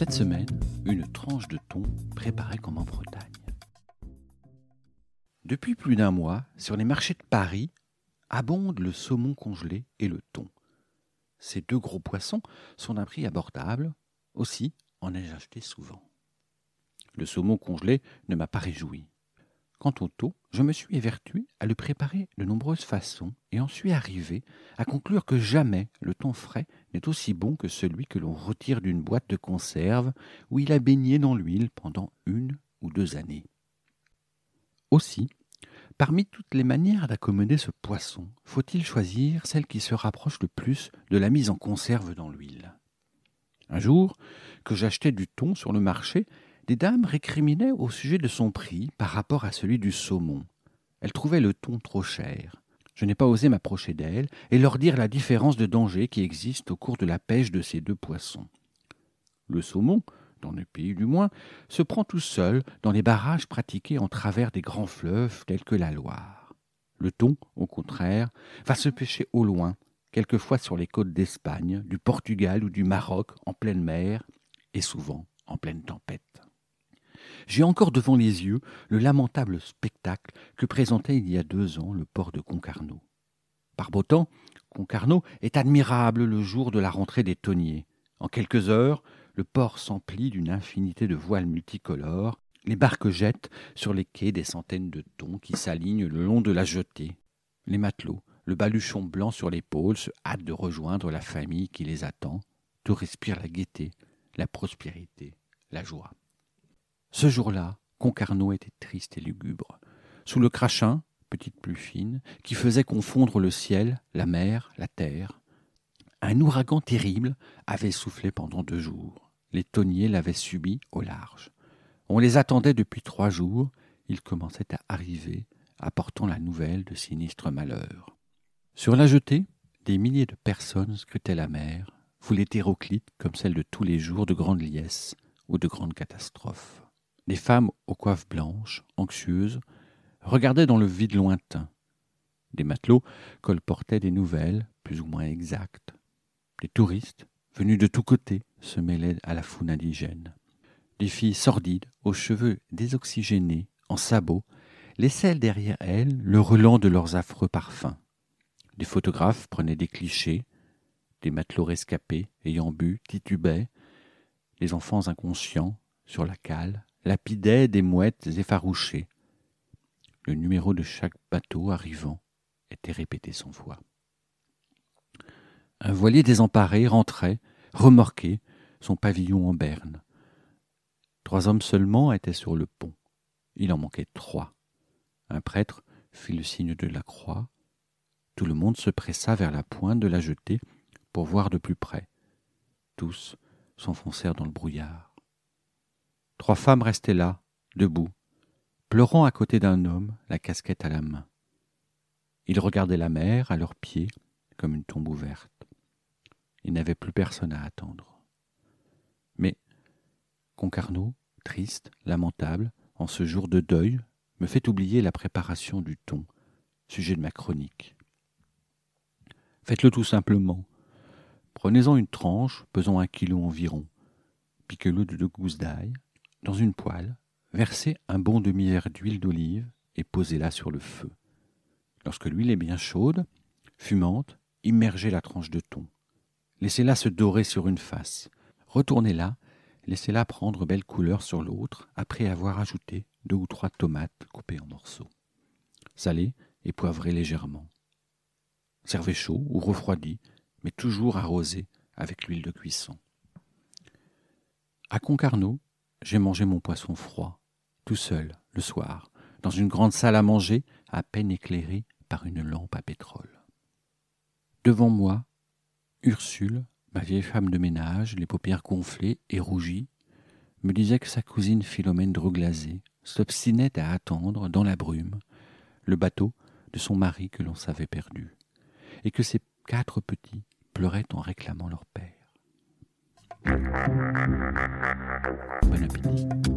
Cette semaine, une tranche de thon préparée comme en Bretagne. Depuis plus d'un mois, sur les marchés de Paris, abondent le saumon congelé et le thon. Ces deux gros poissons sont d'un prix abordable, aussi en ai-je acheté souvent. Le saumon congelé ne m'a pas réjoui. Quant au thon, je me suis évertué à le préparer de nombreuses façons et en suis arrivé à conclure que jamais le thon frais n'est aussi bon que celui que l'on retire d'une boîte de conserve où il a baigné dans l'huile pendant une ou deux années. Aussi, parmi toutes les manières d'accommoder ce poisson, faut-il choisir celle qui se rapproche le plus de la mise en conserve dans l'huile. Un jour, que j'achetais du thon sur le marché, des dames récriminaient au sujet de son prix par rapport à celui du saumon. Elles trouvaient le thon trop cher. Je n'ai pas osé m'approcher d'elles et leur dire la différence de danger qui existe au cours de la pêche de ces deux poissons. Le saumon, dans le pays du moins, se prend tout seul dans les barrages pratiqués en travers des grands fleuves tels que la Loire. Le thon, au contraire, va se pêcher au loin, quelquefois sur les côtes d'Espagne, du Portugal ou du Maroc en pleine mer, et souvent en pleine tempête. J'ai encore devant les yeux le lamentable spectacle que présentait il y a deux ans le port de Concarneau. Par beau temps, Concarneau est admirable le jour de la rentrée des tonniers. En quelques heures, le port s'emplit d'une infinité de voiles multicolores, les barques jettent sur les quais des centaines de thons qui s'alignent le long de la jetée. Les matelots, le baluchon blanc sur l'épaule, se hâtent de rejoindre la famille qui les attend. Tout respire la gaieté, la prospérité, la joie. Ce jour-là, Concarneau était triste et lugubre. Sous le crachin, petite pluie fine, qui faisait confondre le ciel, la mer, la terre, un ouragan terrible avait soufflé pendant deux jours. Les tonniers l'avaient subi au large. On les attendait depuis trois jours. Ils commençaient à arriver, apportant la nouvelle de sinistres malheurs. Sur la jetée, des milliers de personnes scrutaient la mer, foule hétéroclite comme celle de tous les jours de grandes liesses ou de grandes catastrophes. Les femmes aux coiffes blanches, anxieuses, regardaient dans le vide lointain. Des matelots colportaient des nouvelles, plus ou moins exactes. Des touristes, venus de tous côtés, se mêlaient à la foule indigène. Des filles sordides, aux cheveux désoxygénés, en sabots, laissaient derrière elles le relent de leurs affreux parfums. Des photographes prenaient des clichés, des matelots rescapés, ayant bu, titubaient, les enfants inconscients, sur la cale, lapidaient des mouettes effarouchées. Le numéro de chaque bateau arrivant était répété cent fois. Un voilier désemparé rentrait, remorqué, son pavillon en berne. Trois hommes seulement étaient sur le pont. Il en manquait trois. Un prêtre fit le signe de la croix. Tout le monde se pressa vers la pointe de la jetée pour voir de plus près. Tous s'enfoncèrent dans le brouillard. Trois femmes restaient là, debout, pleurant à côté d'un homme, la casquette à la main. Ils regardaient la mer à leurs pieds comme une tombe ouverte. Il n'avait plus personne à attendre. Mais Concarneau, triste, lamentable, en ce jour de deuil, me fait oublier la préparation du thon, sujet de ma chronique. Faites-le tout simplement. Prenez-en une tranche pesant un kilo environ. Piquez-le de deux gousses d'ail. Dans une poêle, versez un bon demi-verre d'huile d'olive et posez-la sur le feu. Lorsque l'huile est bien chaude, fumante, immergez la tranche de thon. Laissez-la se dorer sur une face. Retournez-la, laissez-la prendre belle couleur sur l'autre, après avoir ajouté deux ou trois tomates coupées en morceaux. Salez et poivrez légèrement. Servez chaud ou refroidi, mais toujours arrosé avec l'huile de cuisson. À Concarneau, j'ai mangé mon poisson froid, tout seul, le soir, dans une grande salle à manger, à peine éclairée par une lampe à pétrole. Devant moi, Ursule, Ma vieille femme de ménage, les paupières gonflées et rougies, me disait que sa cousine Philomène Droglasé s'obstinait à attendre, dans la brume, le bateau de son mari que l'on savait perdu, et que ses quatre petits pleuraient en réclamant leur père. Bon appétit